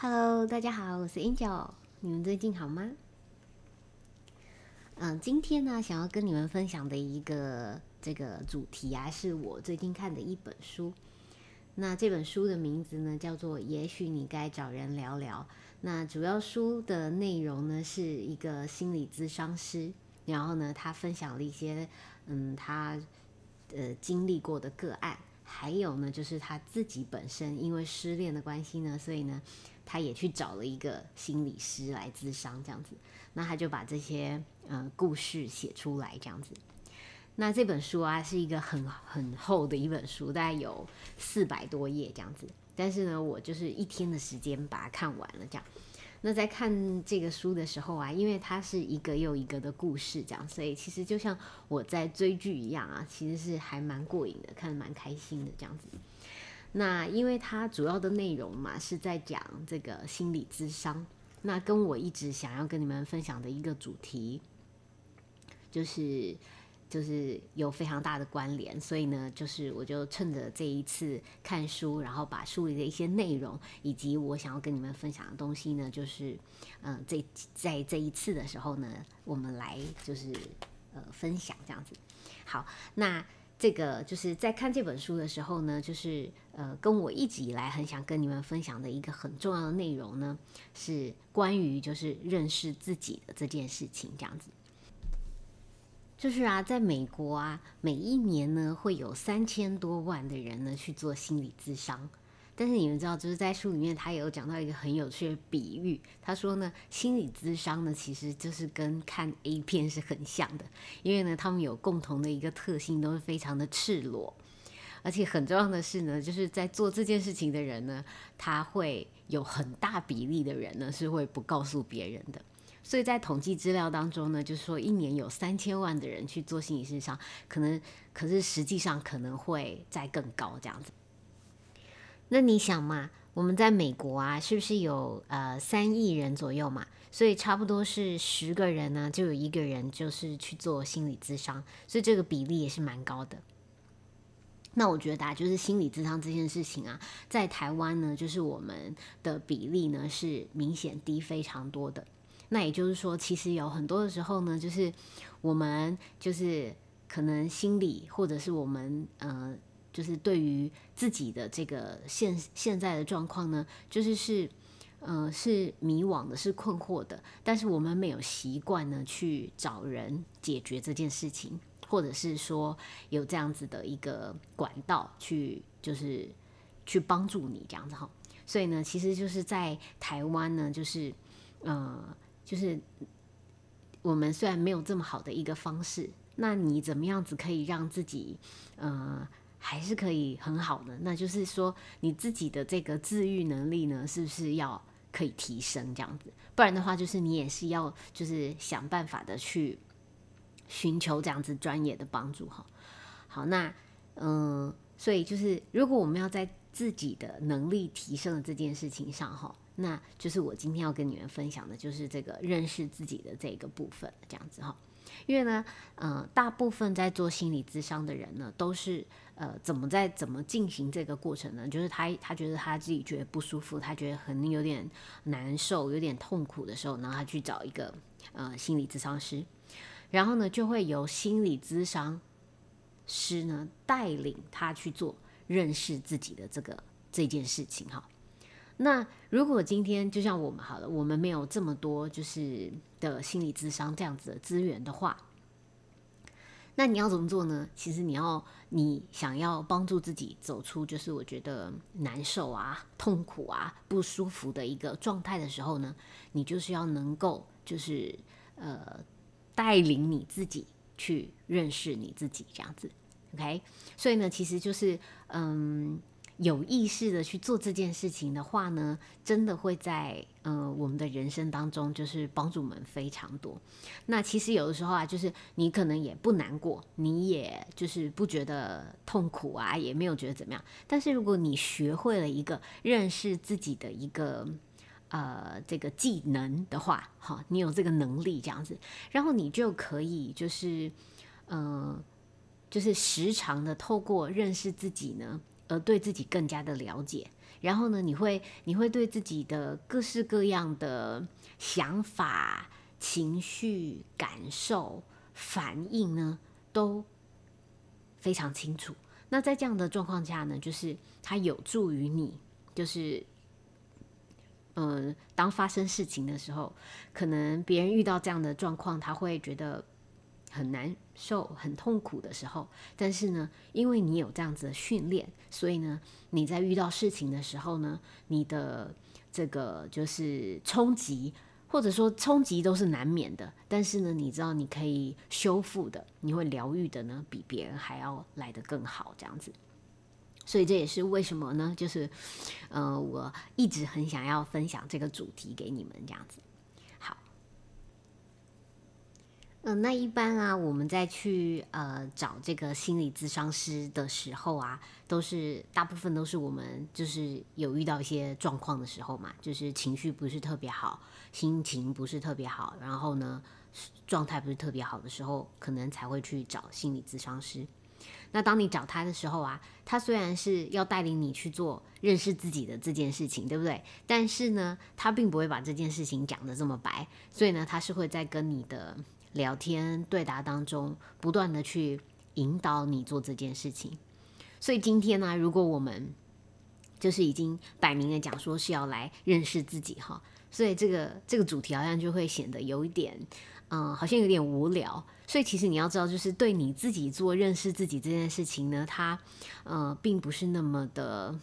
Hello，大家好，我是 Angel，你们最近好吗？嗯，今天呢，想要跟你们分享的一个这个主题啊，是我最近看的一本书。那这本书的名字呢，叫做《也许你该找人聊聊》。那主要书的内容呢，是一个心理咨商师，然后呢，他分享了一些嗯，他呃经历过的个案，还有呢，就是他自己本身因为失恋的关系呢，所以呢。他也去找了一个心理师来咨商，这样子，那他就把这些呃故事写出来，这样子。那这本书啊是一个很很厚的一本书，大概有四百多页这样子。但是呢，我就是一天的时间把它看完了，这样。那在看这个书的时候啊，因为它是一个又一个的故事，这样，所以其实就像我在追剧一样啊，其实是还蛮过瘾的，看得蛮开心的这样子。那因为它主要的内容嘛，是在讲这个心理智商。那跟我一直想要跟你们分享的一个主题，就是就是有非常大的关联。所以呢，就是我就趁着这一次看书，然后把书里的一些内容，以及我想要跟你们分享的东西呢，就是嗯，这在这一次的时候呢，我们来就是呃分享这样子。好，那。这个就是在看这本书的时候呢，就是呃，跟我一直以来很想跟你们分享的一个很重要的内容呢，是关于就是认识自己的这件事情。这样子，就是啊，在美国啊，每一年呢会有三千多万的人呢去做心理咨商。但是你们知道，就是在书里面，他有讲到一个很有趣的比喻。他说呢，心理咨商呢，其实就是跟看 A 片是很像的，因为呢，他们有共同的一个特性，都是非常的赤裸。而且很重要的是呢，就是在做这件事情的人呢，他会有很大比例的人呢是会不告诉别人的。所以在统计资料当中呢，就是说一年有三千万的人去做心理咨商，可能可是实际上可能会再更高这样子。那你想嘛，我们在美国啊，是不是有呃三亿人左右嘛？所以差不多是十个人呢，就有一个人就是去做心理咨商，所以这个比例也是蛮高的。那我觉得啊，就是心理咨商这件事情啊，在台湾呢，就是我们的比例呢是明显低非常多的。那也就是说，其实有很多的时候呢，就是我们就是可能心理或者是我们呃。就是对于自己的这个现现在的状况呢，就是是，呃，是迷惘的，是困惑的。但是我们没有习惯呢，去找人解决这件事情，或者是说有这样子的一个管道去，就是去帮助你这样子哈。所以呢，其实就是在台湾呢，就是呃，就是我们虽然没有这么好的一个方式，那你怎么样子可以让自己呃？还是可以很好的，那就是说你自己的这个自愈能力呢，是不是要可以提升这样子？不然的话，就是你也是要就是想办法的去寻求这样子专业的帮助哈。好，那嗯，所以就是如果我们要在自己的能力提升的这件事情上哈，那就是我今天要跟你们分享的就是这个认识自己的这个部分这样子哈。因为呢，呃，大部分在做心理咨商的人呢，都是呃，怎么在怎么进行这个过程呢？就是他他觉得他自己觉得不舒服，他觉得很有点难受、有点痛苦的时候，然后他去找一个呃心理咨商师，然后呢，就会由心理咨商师呢带领他去做认识自己的这个这件事情哈。那如果今天就像我们好了，我们没有这么多就是的心理智商这样子的资源的话，那你要怎么做呢？其实你要你想要帮助自己走出就是我觉得难受啊、痛苦啊、不舒服的一个状态的时候呢，你就是要能够就是呃带领你自己去认识你自己这样子，OK？所以呢，其实就是嗯。有意识的去做这件事情的话呢，真的会在呃我们的人生当中就是帮助我们非常多。那其实有的时候啊，就是你可能也不难过，你也就是不觉得痛苦啊，也没有觉得怎么样。但是如果你学会了一个认识自己的一个呃这个技能的话，哈，你有这个能力这样子，然后你就可以就是呃就是时常的透过认识自己呢。而对自己更加的了解，然后呢，你会你会对自己的各式各样的想法、情绪、感受、反应呢，都非常清楚。那在这样的状况下呢，就是它有助于你，就是。嗯，当发生事情的时候，可能别人遇到这样的状况，他会觉得很难受、很痛苦的时候。但是呢，因为你有这样子的训练，所以呢，你在遇到事情的时候呢，你的这个就是冲击，或者说冲击都是难免的。但是呢，你知道你可以修复的，你会疗愈的呢，比别人还要来得更好，这样子。所以这也是为什么呢？就是，呃，我一直很想要分享这个主题给你们，这样子。好，嗯，那一般啊，我们在去呃找这个心理咨商师的时候啊，都是大部分都是我们就是有遇到一些状况的时候嘛，就是情绪不是特别好，心情不是特别好，然后呢，状态不是特别好的时候，可能才会去找心理咨商师。那当你找他的时候啊，他虽然是要带领你去做认识自己的这件事情，对不对？但是呢，他并不会把这件事情讲得这么白，所以呢，他是会在跟你的聊天对答当中，不断的去引导你做这件事情。所以今天呢，如果我们就是已经摆明了讲说是要来认识自己哈，所以这个这个主题好像就会显得有一点。嗯，好像有点无聊，所以其实你要知道，就是对你自己做认识自己这件事情呢，它呃并不是那么的，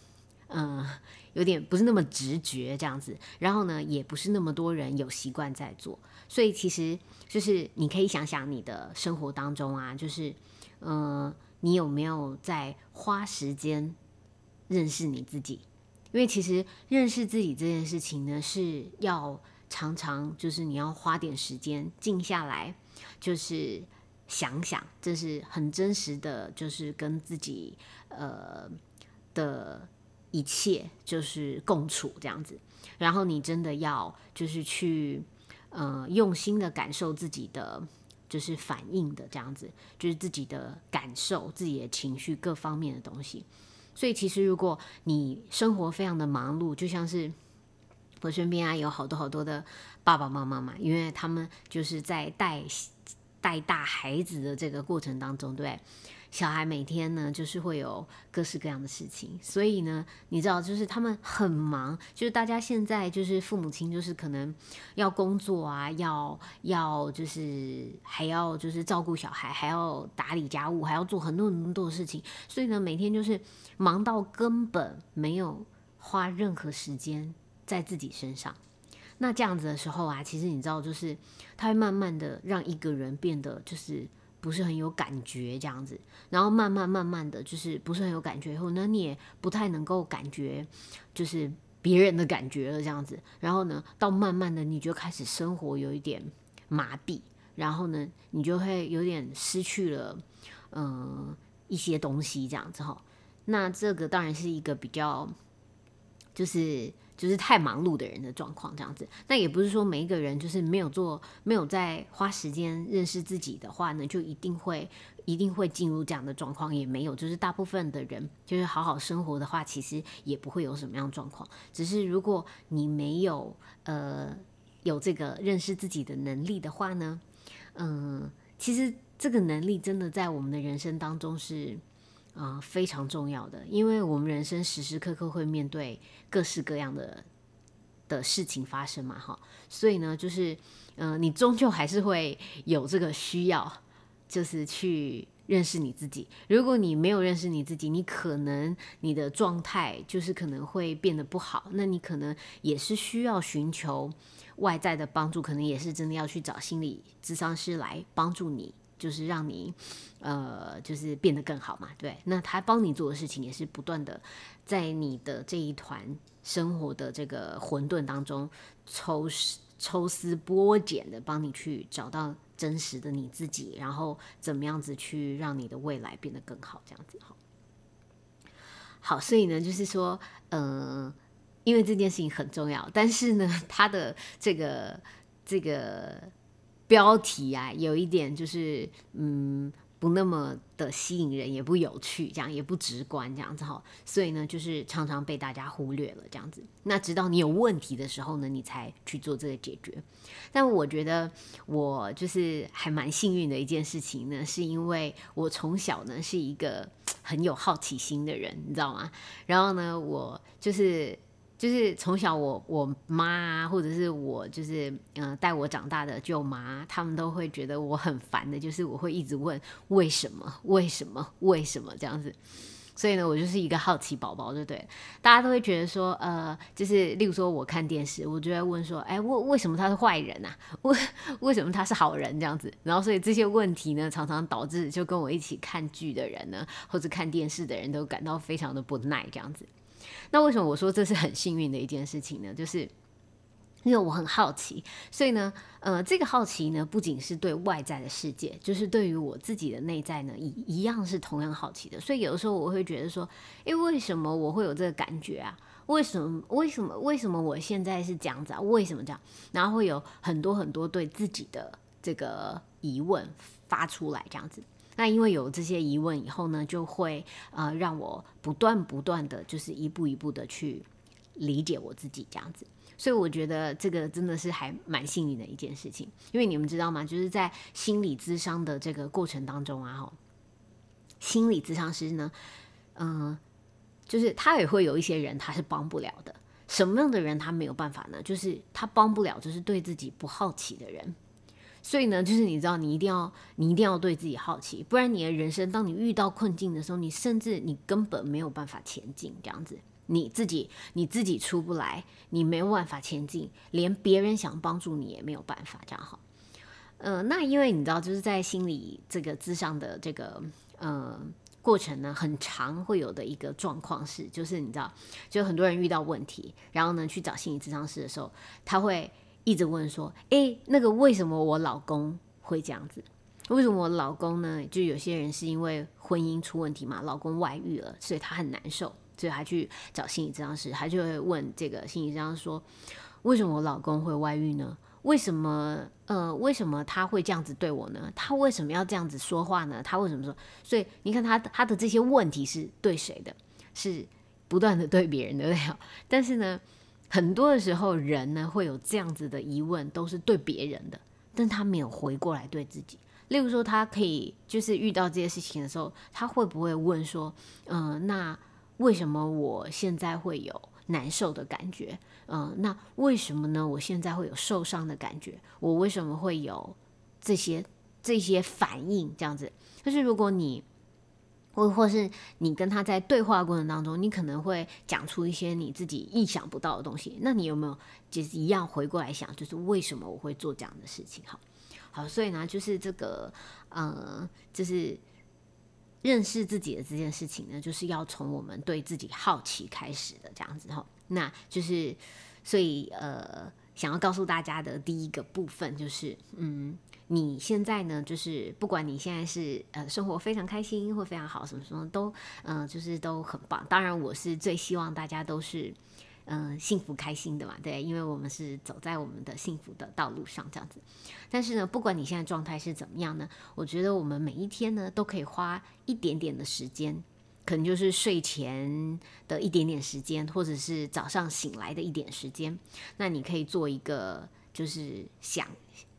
嗯，有点不是那么直觉这样子，然后呢，也不是那么多人有习惯在做，所以其实就是你可以想想你的生活当中啊，就是嗯，你有没有在花时间认识你自己？因为其实认识自己这件事情呢，是要。常常就是你要花点时间静下来，就是想想，这是很真实的，就是跟自己呃的一切就是共处这样子。然后你真的要就是去呃用心的感受自己的就是反应的这样子，就是自己的感受、自己的情绪各方面的东西。所以其实如果你生活非常的忙碌，就像是。我身边啊有好多好多的爸爸妈妈嘛，因为他们就是在带带大孩子的这个过程当中，对小孩每天呢就是会有各式各样的事情，所以呢，你知道就是他们很忙，就是大家现在就是父母亲就是可能要工作啊，要要就是还要就是照顾小孩，还要打理家务，还要做很多很多的事情，所以呢，每天就是忙到根本没有花任何时间。在自己身上，那这样子的时候啊，其实你知道，就是他会慢慢的让一个人变得就是不是很有感觉这样子，然后慢慢慢慢的就是不是很有感觉以后，那你也不太能够感觉就是别人的感觉了这样子，然后呢，到慢慢的你就开始生活有一点麻痹，然后呢，你就会有点失去了嗯一些东西这样子哈，那这个当然是一个比较就是。就是太忙碌的人的状况这样子，那也不是说每一个人就是没有做、没有在花时间认识自己的话呢，就一定会、一定会进入这样的状况，也没有。就是大部分的人就是好好生活的话，其实也不会有什么样状况。只是如果你没有呃有这个认识自己的能力的话呢，嗯，其实这个能力真的在我们的人生当中是。啊，非常重要的，因为我们人生时时刻刻会面对各式各样的的事情发生嘛，哈，所以呢，就是，嗯，你终究还是会有这个需要，就是去认识你自己。如果你没有认识你自己，你可能你的状态就是可能会变得不好，那你可能也是需要寻求外在的帮助，可能也是真的要去找心理咨商师来帮助你。就是让你，呃，就是变得更好嘛，对。那他帮你做的事情也是不断的，在你的这一团生活的这个混沌当中抽丝抽丝剥茧的帮你去找到真实的你自己，然后怎么样子去让你的未来变得更好，这样子哈。好，所以呢，就是说，嗯，因为这件事情很重要，但是呢，他的这个这个。标题啊，有一点就是，嗯，不那么的吸引人，也不有趣，这样也不直观，这样子哈，所以呢，就是常常被大家忽略了这样子。那直到你有问题的时候呢，你才去做这个解决。但我觉得我就是还蛮幸运的一件事情呢，是因为我从小呢是一个很有好奇心的人，你知道吗？然后呢，我就是。就是从小我我妈，或者是我就是嗯带我长大的舅妈，他们都会觉得我很烦的，就是我会一直问为什么为什么为什么这样子，所以呢，我就是一个好奇宝宝，对不对？大家都会觉得说，呃，就是例如说我看电视，我就在问说，哎，为为什么他是坏人啊？为为什么他是好人这样子？然后所以这些问题呢，常常导致就跟我一起看剧的人呢，或者看电视的人都感到非常的不耐这样子。那为什么我说这是很幸运的一件事情呢？就是因为我很好奇，所以呢，呃，这个好奇呢，不仅是对外在的世界，就是对于我自己的内在呢，一一样是同样好奇的。所以有的时候我会觉得说，诶，为什么我会有这个感觉啊？为什么？为什么？为什么我现在是这样子啊？为什么这样？然后会有很多很多对自己的这个疑问发出来，这样子。那因为有这些疑问以后呢，就会呃让我不断不断的就是一步一步的去理解我自己这样子，所以我觉得这个真的是还蛮幸运的一件事情。因为你们知道吗？就是在心理咨商的这个过程当中啊，哈，心理咨商师呢，嗯，就是他也会有一些人他是帮不了的。什么样的人他没有办法呢？就是他帮不了，就是对自己不好奇的人。所以呢，就是你知道，你一定要，你一定要对自己好奇，不然你的人生，当你遇到困境的时候，你甚至你根本没有办法前进，这样子，你自己你自己出不来，你没有办法前进，连别人想帮助你也没有办法，这样好。呃，那因为你知道，就是在心理这个智商的这个呃过程呢，很长会有的一个状况是，就是你知道，就很多人遇到问题，然后呢去找心理智商师的时候，他会。一直问说：“诶，那个为什么我老公会这样子？为什么我老公呢？就有些人是因为婚姻出问题嘛，老公外遇了，所以他很难受，所以他去找心理治疗师，他就会问这个心理治疗师说：为什么我老公会外遇呢？为什么？呃，为什么他会这样子对我呢？他为什么要这样子说话呢？他为什么说？所以你看他他的这些问题是对谁的？是不断的对别人的，但是呢？”很多的时候，人呢会有这样子的疑问，都是对别人的，但他没有回过来对自己。例如说，他可以就是遇到这些事情的时候，他会不会问说：“嗯，那为什么我现在会有难受的感觉？嗯，那为什么呢？我现在会有受伤的感觉？我为什么会有这些这些反应？这样子，就是如果你。”或或是你跟他在对话过程当中，你可能会讲出一些你自己意想不到的东西。那你有没有就是一样回过来想，就是为什么我会做这样的事情？好，好，所以呢，就是这个，呃，就是认识自己的这件事情呢，就是要从我们对自己好奇开始的这样子哈。那就是，所以呃，想要告诉大家的第一个部分就是，嗯。你现在呢，就是不管你现在是呃生活非常开心或非常好，什么什么都嗯，就是都很棒。当然，我是最希望大家都是嗯幸福开心的嘛，对，因为我们是走在我们的幸福的道路上这样子。但是呢，不管你现在状态是怎么样呢，我觉得我们每一天呢都可以花一点点的时间，可能就是睡前的一点点时间，或者是早上醒来的一点时间，那你可以做一个就是想。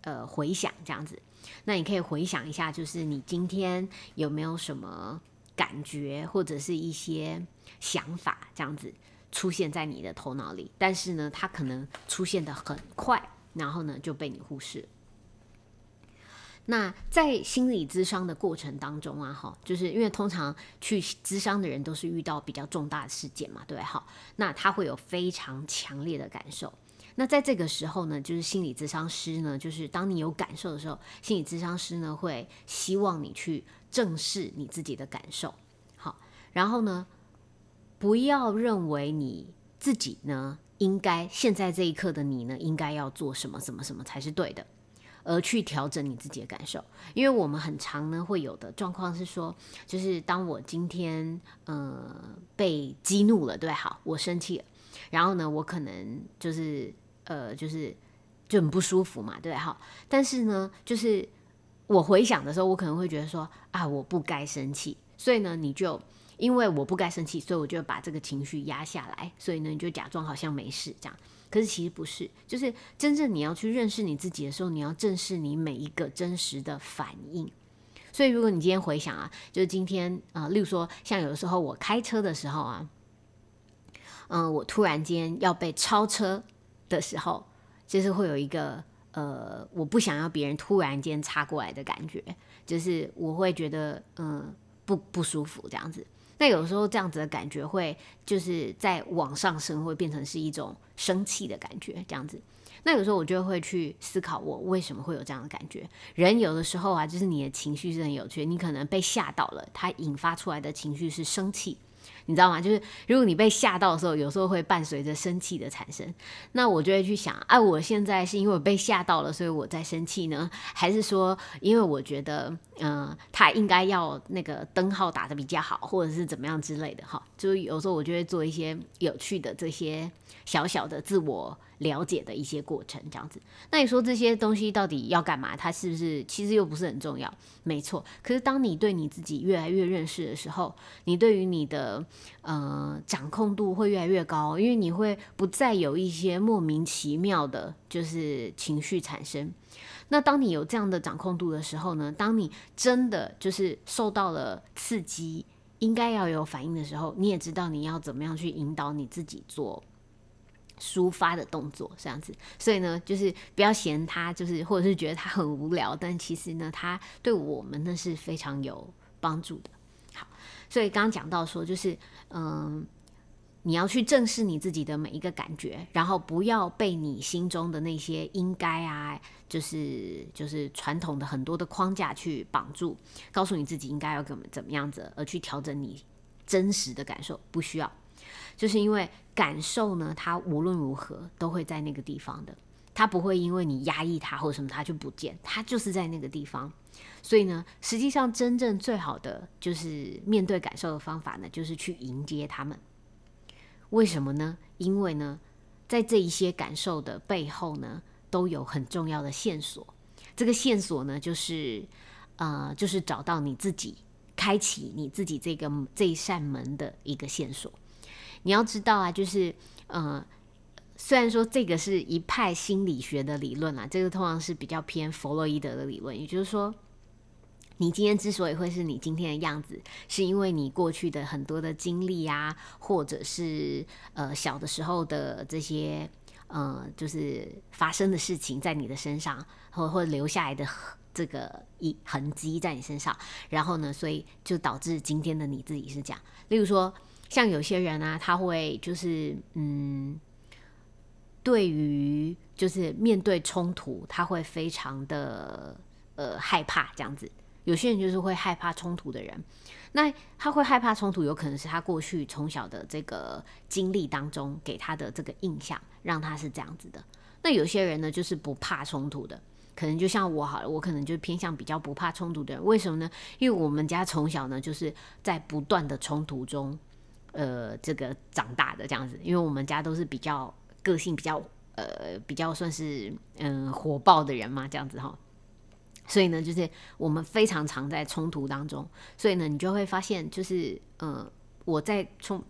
呃，回想这样子，那你可以回想一下，就是你今天有没有什么感觉，或者是一些想法，这样子出现在你的头脑里，但是呢，它可能出现的很快，然后呢就被你忽视。那在心理咨商的过程当中啊，哈，就是因为通常去咨商的人都是遇到比较重大的事件嘛，对，好，那他会有非常强烈的感受。那在这个时候呢，就是心理咨商师呢，就是当你有感受的时候，心理咨商师呢会希望你去正视你自己的感受，好，然后呢，不要认为你自己呢应该现在这一刻的你呢应该要做什么什么什么才是对的，而去调整你自己的感受，因为我们很常呢会有的状况是说，就是当我今天呃被激怒了，对，好，我生气了，然后呢，我可能就是。呃，就是就很不舒服嘛，对哈。但是呢，就是我回想的时候，我可能会觉得说啊，我不该生气，所以呢，你就因为我不该生气，所以我就把这个情绪压下来，所以呢，你就假装好像没事这样。可是其实不是，就是真正你要去认识你自己的时候，你要正视你每一个真实的反应。所以如果你今天回想啊，就是今天啊，例如说像有的时候我开车的时候啊，嗯，我突然间要被超车的时候，就是会有一个呃，我不想要别人突然间插过来的感觉，就是我会觉得嗯不不舒服这样子。那有时候这样子的感觉会就是在往上升，会变成是一种生气的感觉，这样子。那有时候我就会去思考，我为什么会有这样的感觉？人有的时候啊，就是你的情绪是很有趣，你可能被吓到了，它引发出来的情绪是生气。你知道吗？就是如果你被吓到的时候，有时候会伴随着生气的产生。那我就会去想，哎，我现在是因为我被吓到了，所以我在生气呢，还是说，因为我觉得，嗯，他应该要那个灯号打的比较好，或者是怎么样之类的？哈，就是有时候我就会做一些有趣的这些小小的自我。了解的一些过程，这样子。那你说这些东西到底要干嘛？它是不是其实又不是很重要？没错。可是当你对你自己越来越认识的时候，你对于你的呃掌控度会越来越高，因为你会不再有一些莫名其妙的，就是情绪产生。那当你有这样的掌控度的时候呢？当你真的就是受到了刺激，应该要有反应的时候，你也知道你要怎么样去引导你自己做。抒发的动作这样子，所以呢，就是不要嫌他，就是或者是觉得他很无聊，但其实呢，他对我们呢是非常有帮助的。好，所以刚刚讲到说，就是嗯，你要去正视你自己的每一个感觉，然后不要被你心中的那些应该啊，就是就是传统的很多的框架去绑住，告诉你自己应该要怎么怎么样子，而去调整你真实的感受，不需要。就是因为感受呢，它无论如何都会在那个地方的，它不会因为你压抑它或者什么它就不见，它就是在那个地方。所以呢，实际上真正最好的就是面对感受的方法呢，就是去迎接他们。为什么呢？因为呢，在这一些感受的背后呢，都有很重要的线索。这个线索呢，就是呃，就是找到你自己，开启你自己这个这一扇门的一个线索。你要知道啊，就是呃，虽然说这个是一派心理学的理论啊，这个通常是比较偏弗洛伊德的理论。也就是说，你今天之所以会是你今天的样子，是因为你过去的很多的经历啊，或者是呃小的时候的这些呃，就是发生的事情在你的身上，或或留下来的这个一痕迹在你身上，然后呢，所以就导致今天的你自己是这样。例如说。像有些人啊，他会就是嗯，对于就是面对冲突，他会非常的呃害怕这样子。有些人就是会害怕冲突的人，那他会害怕冲突，有可能是他过去从小的这个经历当中给他的这个印象，让他是这样子的。那有些人呢，就是不怕冲突的，可能就像我好了，我可能就偏向比较不怕冲突的人。为什么呢？因为我们家从小呢，就是在不断的冲突中。呃，这个长大的这样子，因为我们家都是比较个性比较呃比较算是嗯火爆的人嘛，这样子哈，所以呢，就是我们非常常在冲突当中，所以呢，你就会发现，就是呃我在冲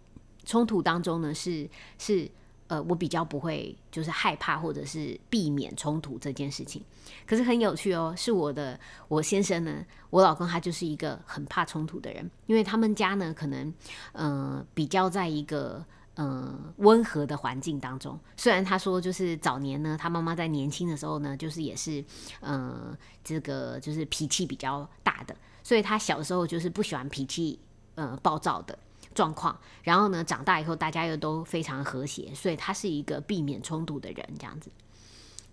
冲突当中呢，是是。呃，我比较不会就是害怕或者是避免冲突这件事情，可是很有趣哦，是我的我先生呢，我老公他就是一个很怕冲突的人，因为他们家呢可能呃比较在一个呃温和的环境当中，虽然他说就是早年呢，他妈妈在年轻的时候呢，就是也是呃这个就是脾气比较大的，所以他小时候就是不喜欢脾气呃暴躁的。状况，然后呢，长大以后大家又都非常和谐，所以他是一个避免冲突的人，这样子。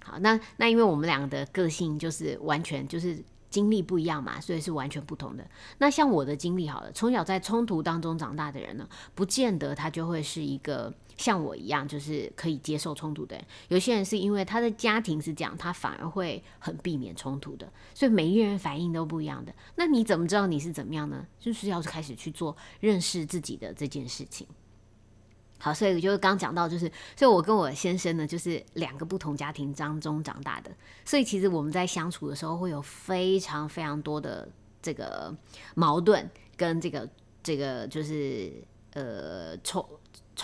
好，那那因为我们两个的个性就是完全就是经历不一样嘛，所以是完全不同的。那像我的经历好了，从小在冲突当中长大的人呢，不见得他就会是一个。像我一样，就是可以接受冲突的人。有些人是因为他的家庭是这样，他反而会很避免冲突的。所以每一个人反应都不一样的。那你怎么知道你是怎么样呢？就是要开始去做认识自己的这件事情。好，所以就是刚讲到，就是所以我跟我先生呢，就是两个不同家庭当中长大的，所以其实我们在相处的时候会有非常非常多的这个矛盾跟这个这个就是呃冲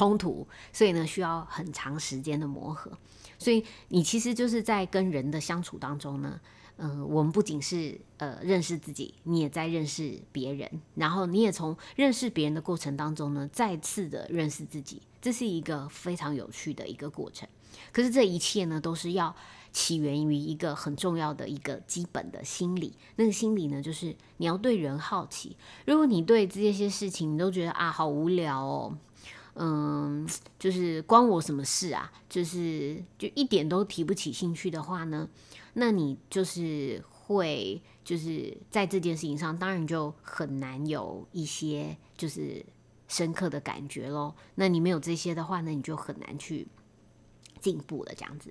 冲突，所以呢需要很长时间的磨合。所以你其实就是在跟人的相处当中呢。嗯，我们不仅是呃认识自己，你也在认识别人，然后你也从认识别人的过程当中呢，再次的认识自己，这是一个非常有趣的一个过程。可是这一切呢，都是要起源于一个很重要的一个基本的心理，那个心理呢，就是你要对人好奇。如果你对这些事情你都觉得啊好无聊哦，嗯，就是关我什么事啊，就是就一点都提不起兴趣的话呢？那你就是会就是在这件事情上，当然就很难有一些就是深刻的感觉咯。那你没有这些的话呢，你就很难去进步了。这样子，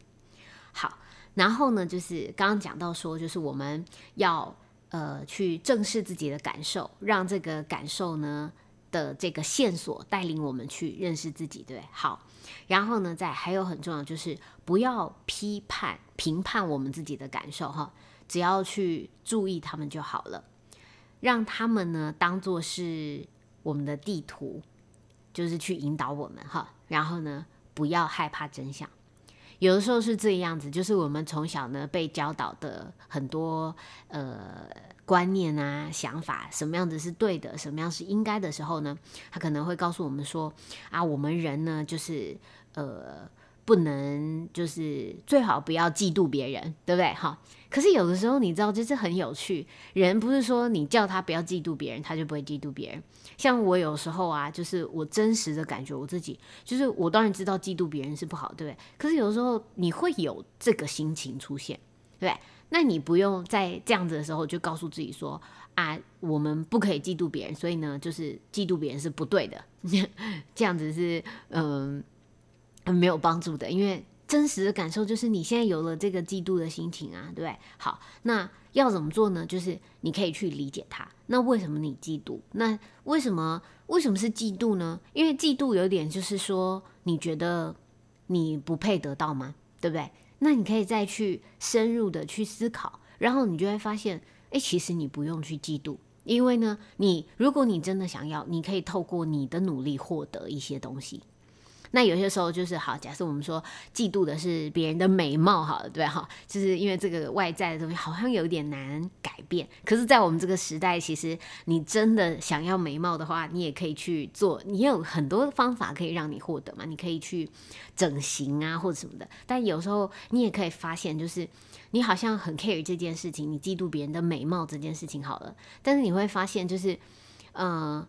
好，然后呢，就是刚刚讲到说，就是我们要呃去正视自己的感受，让这个感受呢的这个线索带领我们去认识自己，对，好。然后呢，再还有很重要就是不要批判、评判我们自己的感受哈，只要去注意他们就好了，让他们呢当做是我们的地图，就是去引导我们哈。然后呢，不要害怕真相，有的时候是这样子，就是我们从小呢被教导的很多呃。观念啊，想法，什么样子是对的，什么样是应该的时候呢？他可能会告诉我们说：啊，我们人呢，就是呃，不能，就是最好不要嫉妒别人，对不对？哈。可是有的时候，你知道，就是很有趣，人不是说你叫他不要嫉妒别人，他就不会嫉妒别人。像我有时候啊，就是我真实的感觉，我自己就是我当然知道嫉妒别人是不好，对不对？可是有时候你会有这个心情出现，对不对？那你不用在这样子的时候就告诉自己说啊，我们不可以嫉妒别人，所以呢，就是嫉妒别人是不对的，这样子是嗯 没有帮助的。因为真实的感受就是你现在有了这个嫉妒的心情啊，对不对？好，那要怎么做呢？就是你可以去理解它。那为什么你嫉妒？那为什么为什么是嫉妒呢？因为嫉妒有点就是说，你觉得你不配得到吗？对不对？那你可以再去深入的去思考，然后你就会发现，哎，其实你不用去嫉妒，因为呢，你如果你真的想要，你可以透过你的努力获得一些东西。那有些时候就是好，假设我们说嫉妒的是别人的美貌，好了，对哈，就是因为这个外在的东西好像有点难改变。可是，在我们这个时代，其实你真的想要美貌的话，你也可以去做，你有很多方法可以让你获得嘛。你可以去整形啊，或者什么的。但有时候你也可以发现，就是你好像很 care 这件事情，你嫉妒别人的美貌这件事情好了，但是你会发现，就是嗯。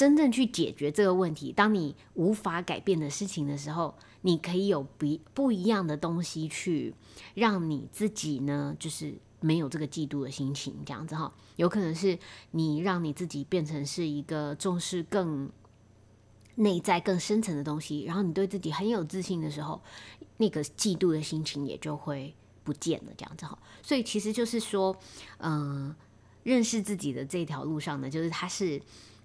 真正去解决这个问题，当你无法改变的事情的时候，你可以有不不一样的东西去让你自己呢，就是没有这个嫉妒的心情，这样子哈。有可能是你让你自己变成是一个重视更内在、更深层的东西，然后你对自己很有自信的时候，那个嫉妒的心情也就会不见了，这样子哈。所以其实就是说，嗯，认识自己的这条路上呢，就是它是。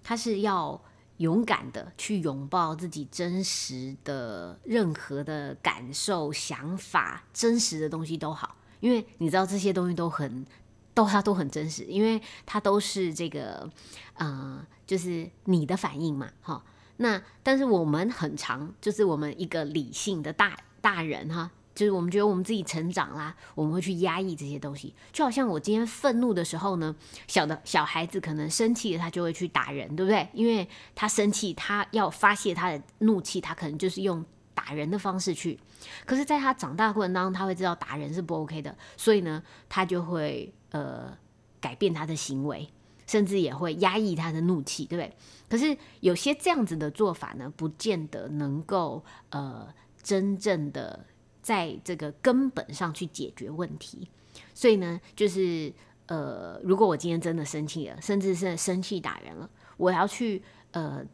他是要勇敢的去拥抱自己真实的任何的感受、想法，真实的东西都好，因为你知道这些东西都很，都它都很真实，因为它都是这个，呃，就是你的反应嘛，哈。那但是我们很长，就是我们一个理性的大大人哈。就是我们觉得我们自己成长啦，我们会去压抑这些东西，就好像我今天愤怒的时候呢，小的小孩子可能生气了，他就会去打人，对不对？因为他生气，他要发泄他的怒气，他可能就是用打人的方式去。可是，在他长大过程当中，他会知道打人是不 OK 的，所以呢，他就会呃改变他的行为，甚至也会压抑他的怒气，对不对？可是有些这样子的做法呢，不见得能够呃真正的。在这个根本上去解决问题，所以呢，就是呃，如果我今天真的生气了，甚至是生气打人了，我要去呃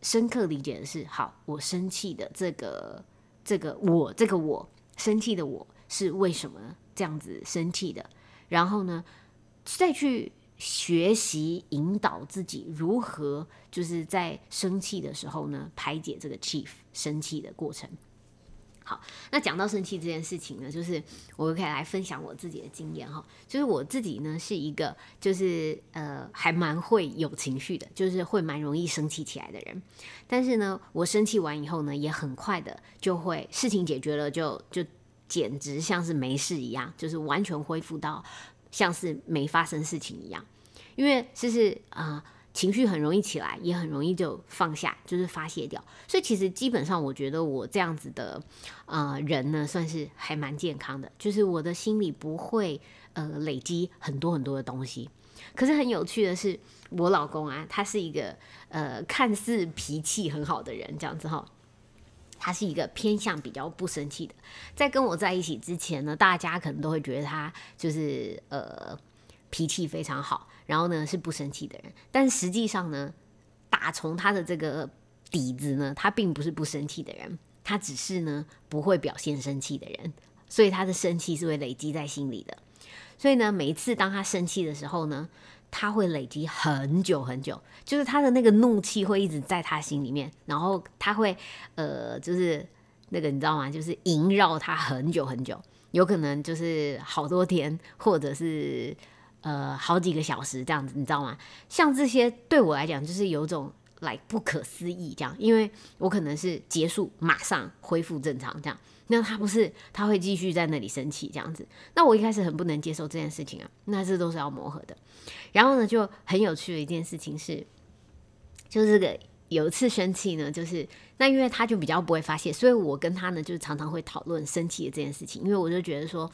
深刻理解的是，好，我生气的这个这个我这个我生气的我是为什么这样子生气的，然后呢，再去学习引导自己如何就是在生气的时候呢排解这个 chief 生气的过程。好，那讲到生气这件事情呢，就是我可以来分享我自己的经验哈。就是我自己呢是一个就是呃还蛮会有情绪的，就是会蛮容易生气起来的人。但是呢，我生气完以后呢，也很快的就会事情解决了，就就简直像是没事一样，就是完全恢复到像是没发生事情一样。因为就是啊。情绪很容易起来，也很容易就放下，就是发泄掉。所以其实基本上，我觉得我这样子的呃人呢，算是还蛮健康的。就是我的心里不会呃累积很多很多的东西。可是很有趣的是，我老公啊，他是一个呃看似脾气很好的人，这样子哈。他是一个偏向比较不生气的。在跟我在一起之前呢，大家可能都会觉得他就是呃。脾气非常好，然后呢是不生气的人，但实际上呢，打从他的这个底子呢，他并不是不生气的人，他只是呢不会表现生气的人，所以他的生气是会累积在心里的。所以呢，每一次当他生气的时候呢，他会累积很久很久，就是他的那个怒气会一直在他心里面，然后他会呃，就是那个你知道吗？就是萦绕他很久很久，有可能就是好多天，或者是。呃，好几个小时这样子，你知道吗？像这些对我来讲，就是有种来不可思议这样，因为我可能是结束马上恢复正常这样，那他不是他会继续在那里生气这样子，那我一开始很不能接受这件事情啊，那这都是要磨合的。然后呢，就很有趣的一件事情是，就是这个。有一次生气呢，就是那因为他就比较不会发泄，所以我跟他呢就是常常会讨论生气的这件事情。因为我就觉得说，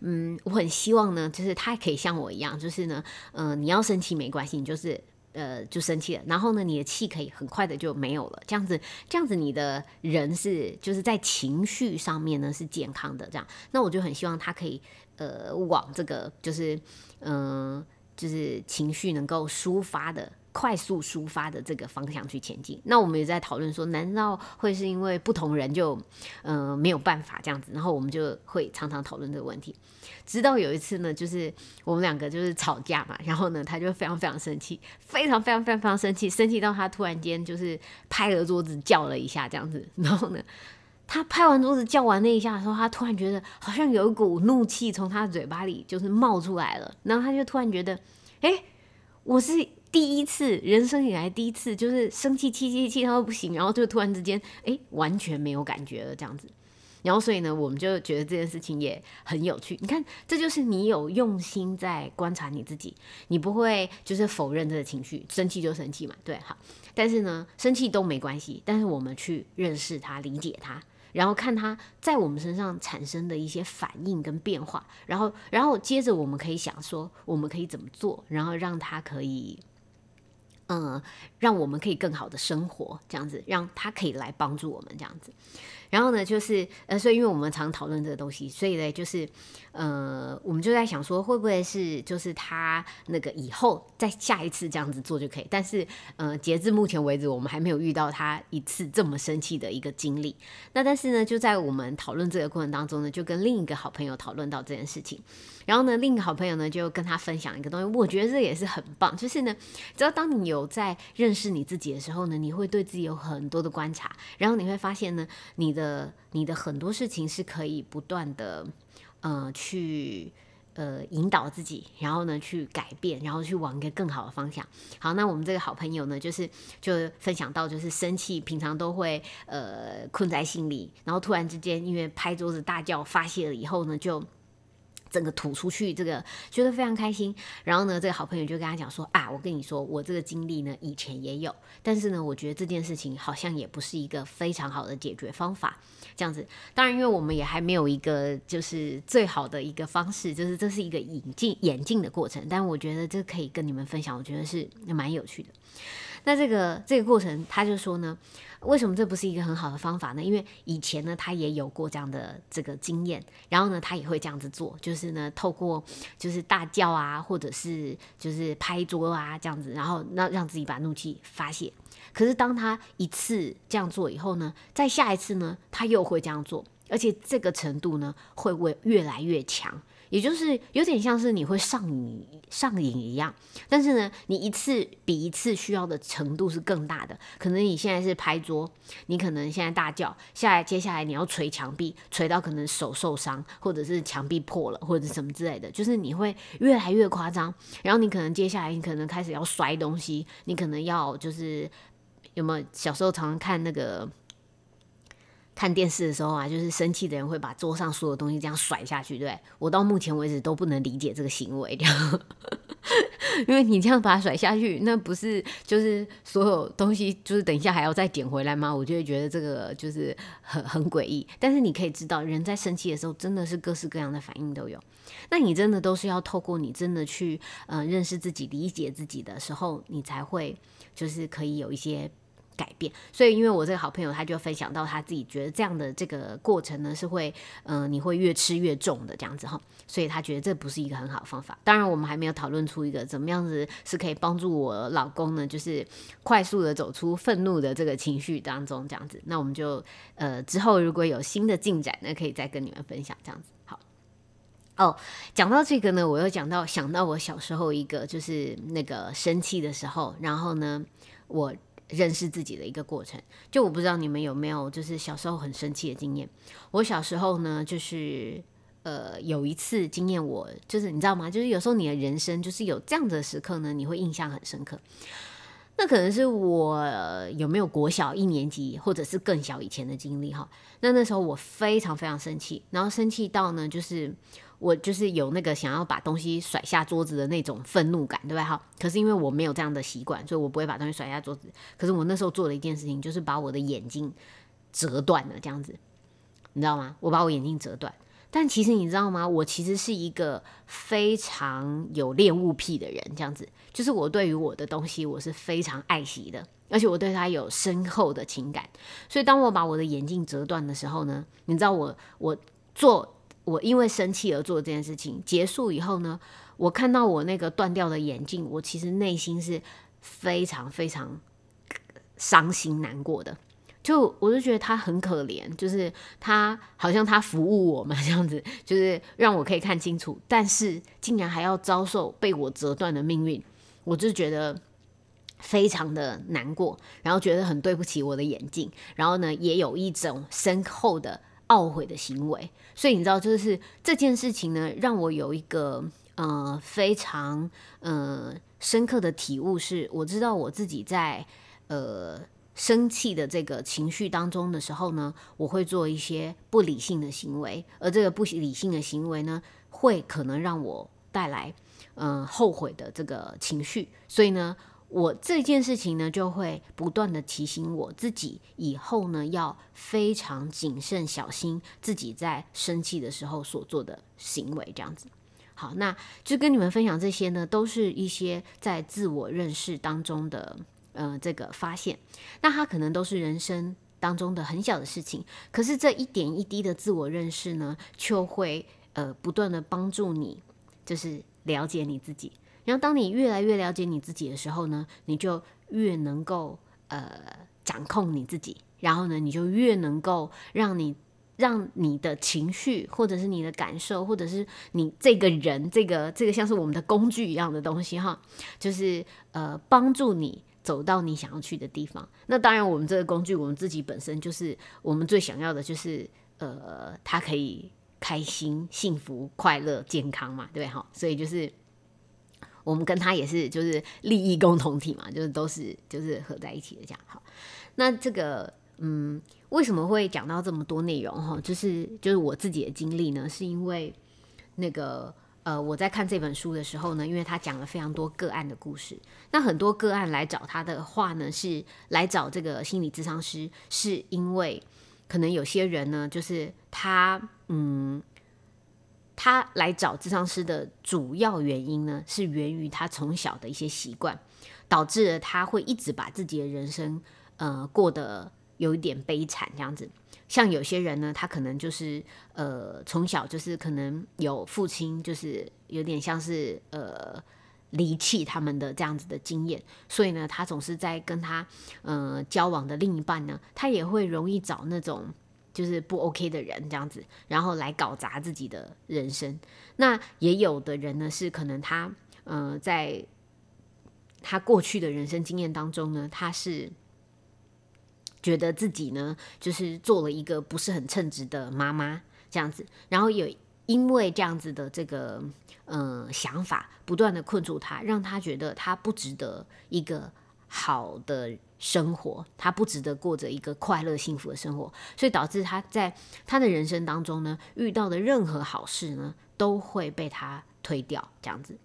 嗯，我很希望呢，就是他可以像我一样，就是呢，嗯，你要生气没关系，你就是呃就生气了，然后呢，你的气可以很快的就没有了，这样子，这样子你的人是就是在情绪上面呢是健康的，这样。那我就很希望他可以呃往这个就是嗯就是情绪能够抒发的。快速抒发的这个方向去前进。那我们也在讨论说，难道会是因为不同人就嗯没有办法这样子？然后我们就会常常讨论这个问题。直到有一次呢，就是我们两个就是吵架嘛，然后呢，他就非常非常生气，非常非常非常非常生气，生气到他突然间就是拍了桌子叫了一下这样子。然后呢，他拍完桌子叫完那一下的时候，他突然觉得好像有一股怒气从他嘴巴里就是冒出来了。然后他就突然觉得，哎，我是。第一次，人生以来第一次，就是生气气气气到不行，然后就突然之间，哎，完全没有感觉了这样子。然后所以呢，我们就觉得这件事情也很有趣。你看，这就是你有用心在观察你自己，你不会就是否认这个情绪，生气就生气嘛，对，好。但是呢，生气都没关系，但是我们去认识它，理解它。然后看他在我们身上产生的一些反应跟变化，然后，然后接着我们可以想说，我们可以怎么做，然后让他可以。嗯，让我们可以更好的生活，这样子，让他可以来帮助我们，这样子。然后呢，就是呃，所以因为我们常讨论这个东西，所以呢，就是呃，我们就在想说，会不会是就是他那个以后再下一次这样子做就可以？但是呃，截至目前为止，我们还没有遇到他一次这么生气的一个经历。那但是呢，就在我们讨论这个过程当中呢，就跟另一个好朋友讨论到这件事情。然后呢，另一个好朋友呢，就跟他分享一个东西，我觉得这也是很棒，就是呢，只要当你有在认识你自己的时候呢，你会对自己有很多的观察，然后你会发现呢，你。的你的很多事情是可以不断的，呃，去呃引导自己，然后呢去改变，然后去往一个更好的方向。好，那我们这个好朋友呢，就是就分享到，就是生气平常都会呃困在心里，然后突然之间因为拍桌子大叫发泄了以后呢，就。整个吐出去，这个觉得非常开心。然后呢，这个好朋友就跟他讲说：“啊，我跟你说，我这个经历呢，以前也有，但是呢，我觉得这件事情好像也不是一个非常好的解决方法。这样子，当然，因为我们也还没有一个就是最好的一个方式，就是这是一个引进演进的过程。但我觉得这可以跟你们分享，我觉得是蛮有趣的。那这个这个过程，他就说呢。”为什么这不是一个很好的方法呢？因为以前呢，他也有过这样的这个经验，然后呢，他也会这样子做，就是呢，透过就是大叫啊，或者是就是拍桌啊这样子，然后让让自己把怒气发泄。可是当他一次这样做以后呢，再下一次呢，他又会这样做。而且这个程度呢会会越来越强。也就是有点像是你会上瘾上瘾一样，但是呢，你一次比一次需要的程度是更大的。可能你现在是拍桌，你可能现在大叫，下来接下来你要捶墙壁，捶到可能手受伤，或者是墙壁破了，或者什么之类的，就是你会越来越夸张。然后你可能接下来你可能开始要摔东西，你可能要就是有没有小时候常常看那个。看电视的时候啊，就是生气的人会把桌上所有东西这样甩下去，对我到目前为止都不能理解这个行为，这样，因为你这样把它甩下去，那不是就是所有东西就是等一下还要再捡回来吗？我就会觉得这个就是很很诡异。但是你可以知道，人在生气的时候真的是各式各样的反应都有。那你真的都是要透过你真的去呃认识自己、理解自己的时候，你才会就是可以有一些。改变，所以因为我这个好朋友，他就分享到他自己觉得这样的这个过程呢，是会，嗯，你会越吃越重的这样子哈，所以他觉得这不是一个很好的方法。当然，我们还没有讨论出一个怎么样子是可以帮助我老公呢，就是快速的走出愤怒的这个情绪当中这样子。那我们就呃之后如果有新的进展呢，可以再跟你们分享这样子。好，哦，讲到这个呢，我又讲到想到我小时候一个就是那个生气的时候，然后呢，我。认识自己的一个过程，就我不知道你们有没有就是小时候很生气的经验。我小时候呢，就是呃有一次经验，我就是你知道吗？就是有时候你的人生就是有这样的时刻呢，你会印象很深刻。那可能是我有没有国小一年级或者是更小以前的经历哈。那那时候我非常非常生气，然后生气到呢就是。我就是有那个想要把东西甩下桌子的那种愤怒感，对吧？哈，可是因为我没有这样的习惯，所以我不会把东西甩下桌子。可是我那时候做了一件事情，就是把我的眼睛折断了，这样子，你知道吗？我把我眼镜折断。但其实你知道吗？我其实是一个非常有恋物癖的人，这样子，就是我对于我的东西我是非常爱惜的，而且我对它有深厚的情感。所以当我把我的眼镜折断的时候呢，你知道我我做。我因为生气而做这件事情结束以后呢，我看到我那个断掉的眼镜，我其实内心是非常非常伤心难过的。就我就觉得他很可怜，就是他好像他服务我们这样子，就是让我可以看清楚，但是竟然还要遭受被我折断的命运，我就觉得非常的难过，然后觉得很对不起我的眼镜，然后呢，也有一种深厚的。懊悔的行为，所以你知道，就是这件事情呢，让我有一个呃非常呃深刻的体悟，是我知道我自己在呃生气的这个情绪当中的时候呢，我会做一些不理性的行为，而这个不理性的行为呢，会可能让我带来嗯后悔的这个情绪，所以呢。我这件事情呢，就会不断的提醒我自己，以后呢要非常谨慎小心自己在生气的时候所做的行为，这样子。好，那就跟你们分享这些呢，都是一些在自我认识当中的呃这个发现。那它可能都是人生当中的很小的事情，可是这一点一滴的自我认识呢，就会呃不断的帮助你，就是了解你自己。然后，当你越来越了解你自己的时候呢，你就越能够呃掌控你自己。然后呢，你就越能够让你让你的情绪，或者是你的感受，或者是你这个人，这个这个像是我们的工具一样的东西哈，就是呃帮助你走到你想要去的地方。那当然，我们这个工具，我们自己本身就是我们最想要的，就是呃它可以开心、幸福、快乐、健康嘛，对不对？哈，所以就是。我们跟他也是，就是利益共同体嘛，就是都是就是合在一起的这样。好，那这个嗯，为什么会讲到这么多内容哈？就是就是我自己的经历呢，是因为那个呃，我在看这本书的时候呢，因为他讲了非常多个案的故事，那很多个案来找他的话呢，是来找这个心理咨商师，是因为可能有些人呢，就是他嗯。他来找智商师的主要原因呢，是源于他从小的一些习惯，导致了他会一直把自己的人生，呃，过得有一点悲惨这样子。像有些人呢，他可能就是呃，从小就是可能有父亲就是有点像是呃离弃他们的这样子的经验，所以呢，他总是在跟他呃交往的另一半呢，他也会容易找那种。就是不 OK 的人这样子，然后来搞砸自己的人生。那也有的人呢，是可能他呃在他过去的人生经验当中呢，他是觉得自己呢就是做了一个不是很称职的妈妈这样子，然后有因为这样子的这个呃想法不断的困住他，让他觉得他不值得一个好的。生活，他不值得过着一个快乐幸福的生活，所以导致他在他的人生当中呢，遇到的任何好事呢，都会被他推掉，这样子。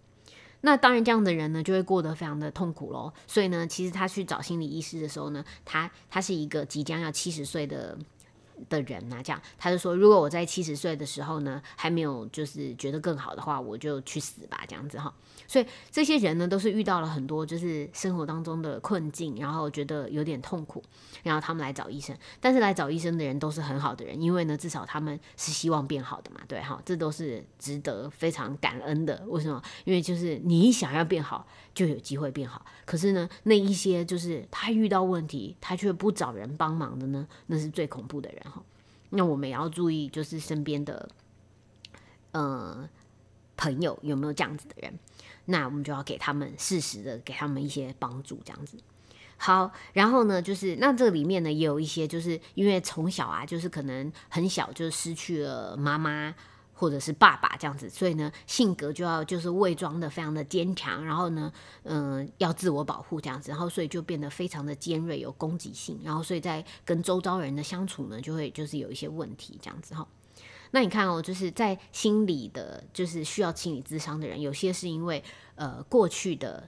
那当然，这样的人呢，就会过得非常的痛苦喽。所以呢，其实他去找心理医师的时候呢，他他是一个即将要七十岁的。的人呐，这样他就说，如果我在七十岁的时候呢，还没有就是觉得更好的话，我就去死吧，这样子哈。所以这些人呢，都是遇到了很多就是生活当中的困境，然后觉得有点痛苦，然后他们来找医生。但是来找医生的人都是很好的人，因为呢，至少他们是希望变好的嘛，对哈，这都是值得非常感恩的。为什么？因为就是你想要变好，就有机会变好。可是呢，那一些就是他遇到问题，他却不找人帮忙的呢，那是最恐怖的人哈。那我们也要注意，就是身边的呃朋友有没有这样子的人，那我们就要给他们适时的给他们一些帮助，这样子。好，然后呢，就是那这里面呢也有一些，就是因为从小啊，就是可能很小就失去了妈妈。或者是爸爸这样子，所以呢，性格就要就是伪装的非常的坚强，然后呢，嗯，要自我保护这样子，然后所以就变得非常的尖锐，有攻击性，然后所以在跟周遭人的相处呢，就会就是有一些问题这样子哈。那你看哦，就是在心理的，就是需要心理智商的人，有些是因为呃过去的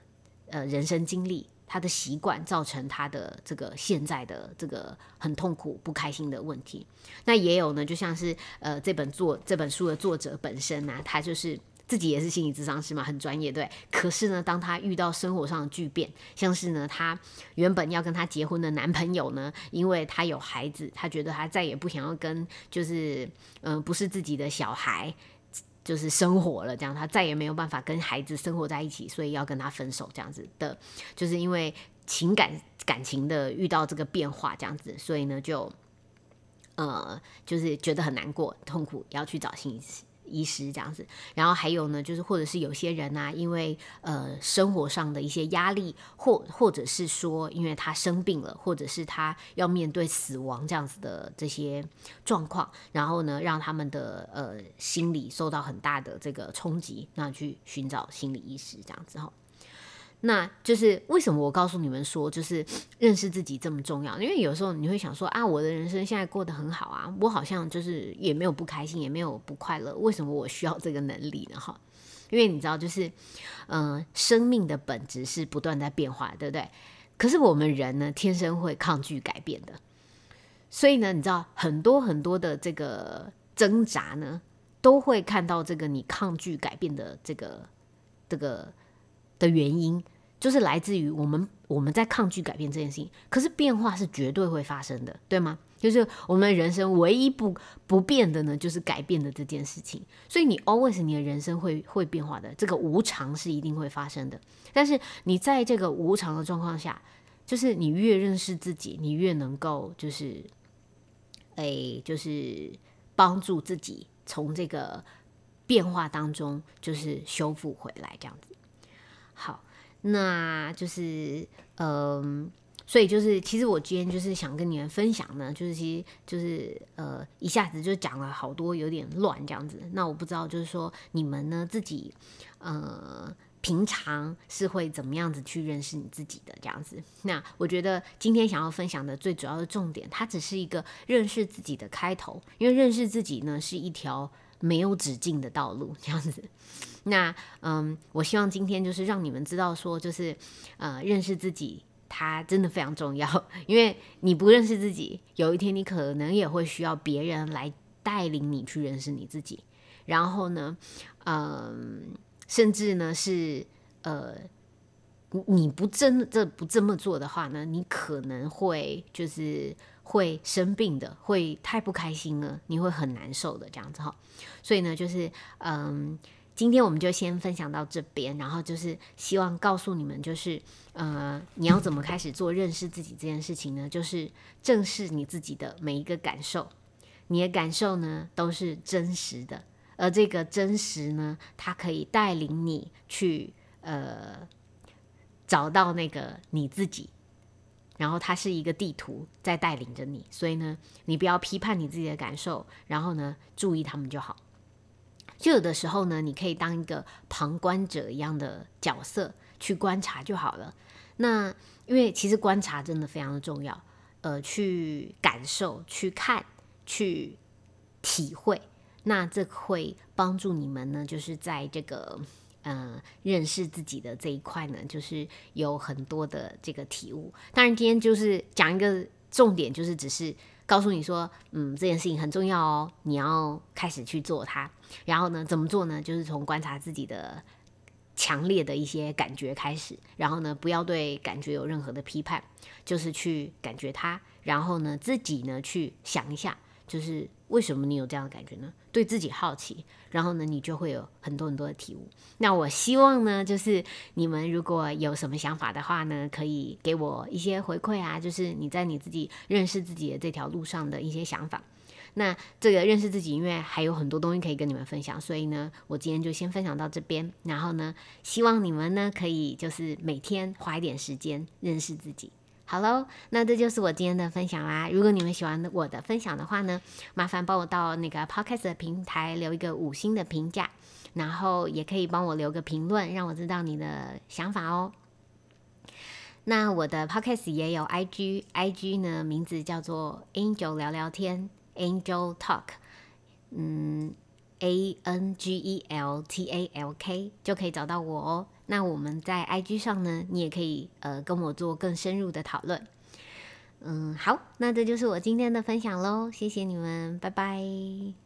呃人生经历。他的习惯造成他的这个现在的这个很痛苦、不开心的问题。那也有呢，就像是呃这本作这本书的作者本身呢，他就是自己也是心理咨商师嘛，很专业对。可是呢，当他遇到生活上的巨变，像是呢，他原本要跟他结婚的男朋友呢，因为他有孩子，他觉得他再也不想要跟就是嗯不是自己的小孩。就是生活了，这样他再也没有办法跟孩子生活在一起，所以要跟他分手，这样子的，就是因为情感感情的遇到这个变化，这样子，所以呢，就呃，就是觉得很难过、痛苦，要去找心理。医师这样子，然后还有呢，就是或者是有些人啊，因为呃生活上的一些压力，或或者是说因为他生病了，或者是他要面对死亡这样子的这些状况，然后呢，让他们的呃心理受到很大的这个冲击，那去寻找心理医师这样子哈。那就是为什么我告诉你们说，就是认识自己这么重要？因为有时候你会想说啊，我的人生现在过得很好啊，我好像就是也没有不开心，也没有不快乐，为什么我需要这个能力呢？哈，因为你知道，就是嗯，生命的本质是不断在变化，对不对？可是我们人呢，天生会抗拒改变的，所以呢，你知道很多很多的这个挣扎呢，都会看到这个你抗拒改变的这个这个的原因。就是来自于我们我们在抗拒改变这件事情，可是变化是绝对会发生的，对吗？就是我们人生唯一不不变的呢，就是改变的这件事情。所以你 always 你的人生会会变化的，这个无常是一定会发生的。但是你在这个无常的状况下，就是你越认识自己，你越能够就是，哎，就是帮助自己从这个变化当中就是修复回来，这样子。好。那就是，嗯，所以就是，其实我今天就是想跟你们分享呢，就是其实就是呃，一下子就讲了好多，有点乱这样子。那我不知道，就是说你们呢自己，呃，平常是会怎么样子去认识你自己的这样子？那我觉得今天想要分享的最主要的重点，它只是一个认识自己的开头，因为认识自己呢是一条。没有止境的道路，这样子。那嗯，我希望今天就是让你们知道，说就是呃，认识自己，它真的非常重要。因为你不认识自己，有一天你可能也会需要别人来带领你去认识你自己。然后呢，嗯，甚至呢是呃，你不真这不这么做的话呢，你可能会就是。会生病的，会太不开心了，你会很难受的，这样子哈。所以呢，就是嗯，今天我们就先分享到这边，然后就是希望告诉你们，就是呃，你要怎么开始做认识自己这件事情呢？就是正视你自己的每一个感受，你的感受呢都是真实的，而这个真实呢，它可以带领你去呃找到那个你自己，然后它是一个地图在带领着你，所以呢，你不要批判你自己的感受，然后呢，注意他们就好。就有的时候呢，你可以当一个旁观者一样的角色去观察就好了。那因为其实观察真的非常的重要，呃，去感受、去看、去体会，那这会帮助你们呢，就是在这个呃认识自己的这一块呢，就是有很多的这个体悟。当然，今天就是讲一个重点，就是只是告诉你说，嗯，这件事情很重要哦，你要开始去做它。然后呢，怎么做呢？就是从观察自己的。强烈的一些感觉开始，然后呢，不要对感觉有任何的批判，就是去感觉它，然后呢，自己呢去想一下，就是为什么你有这样的感觉呢？对自己好奇，然后呢，你就会有很多很多的体悟。那我希望呢，就是你们如果有什么想法的话呢，可以给我一些回馈啊，就是你在你自己认识自己的这条路上的一些想法。那这个认识自己，因为还有很多东西可以跟你们分享，所以呢，我今天就先分享到这边。然后呢，希望你们呢可以就是每天花一点时间认识自己。好喽，那这就是我今天的分享啦。如果你们喜欢我的分享的话呢，麻烦帮我到那个 Podcast 的平台留一个五星的评价，然后也可以帮我留个评论，让我知道你的想法哦。那我的 Podcast 也有 IG，IG 呢名字叫做 Angel 聊聊天。Angel Talk，嗯，A N G E L T A L K 就可以找到我哦。那我们在 IG 上呢，你也可以呃跟我做更深入的讨论。嗯，好，那这就是我今天的分享喽，谢谢你们，拜拜。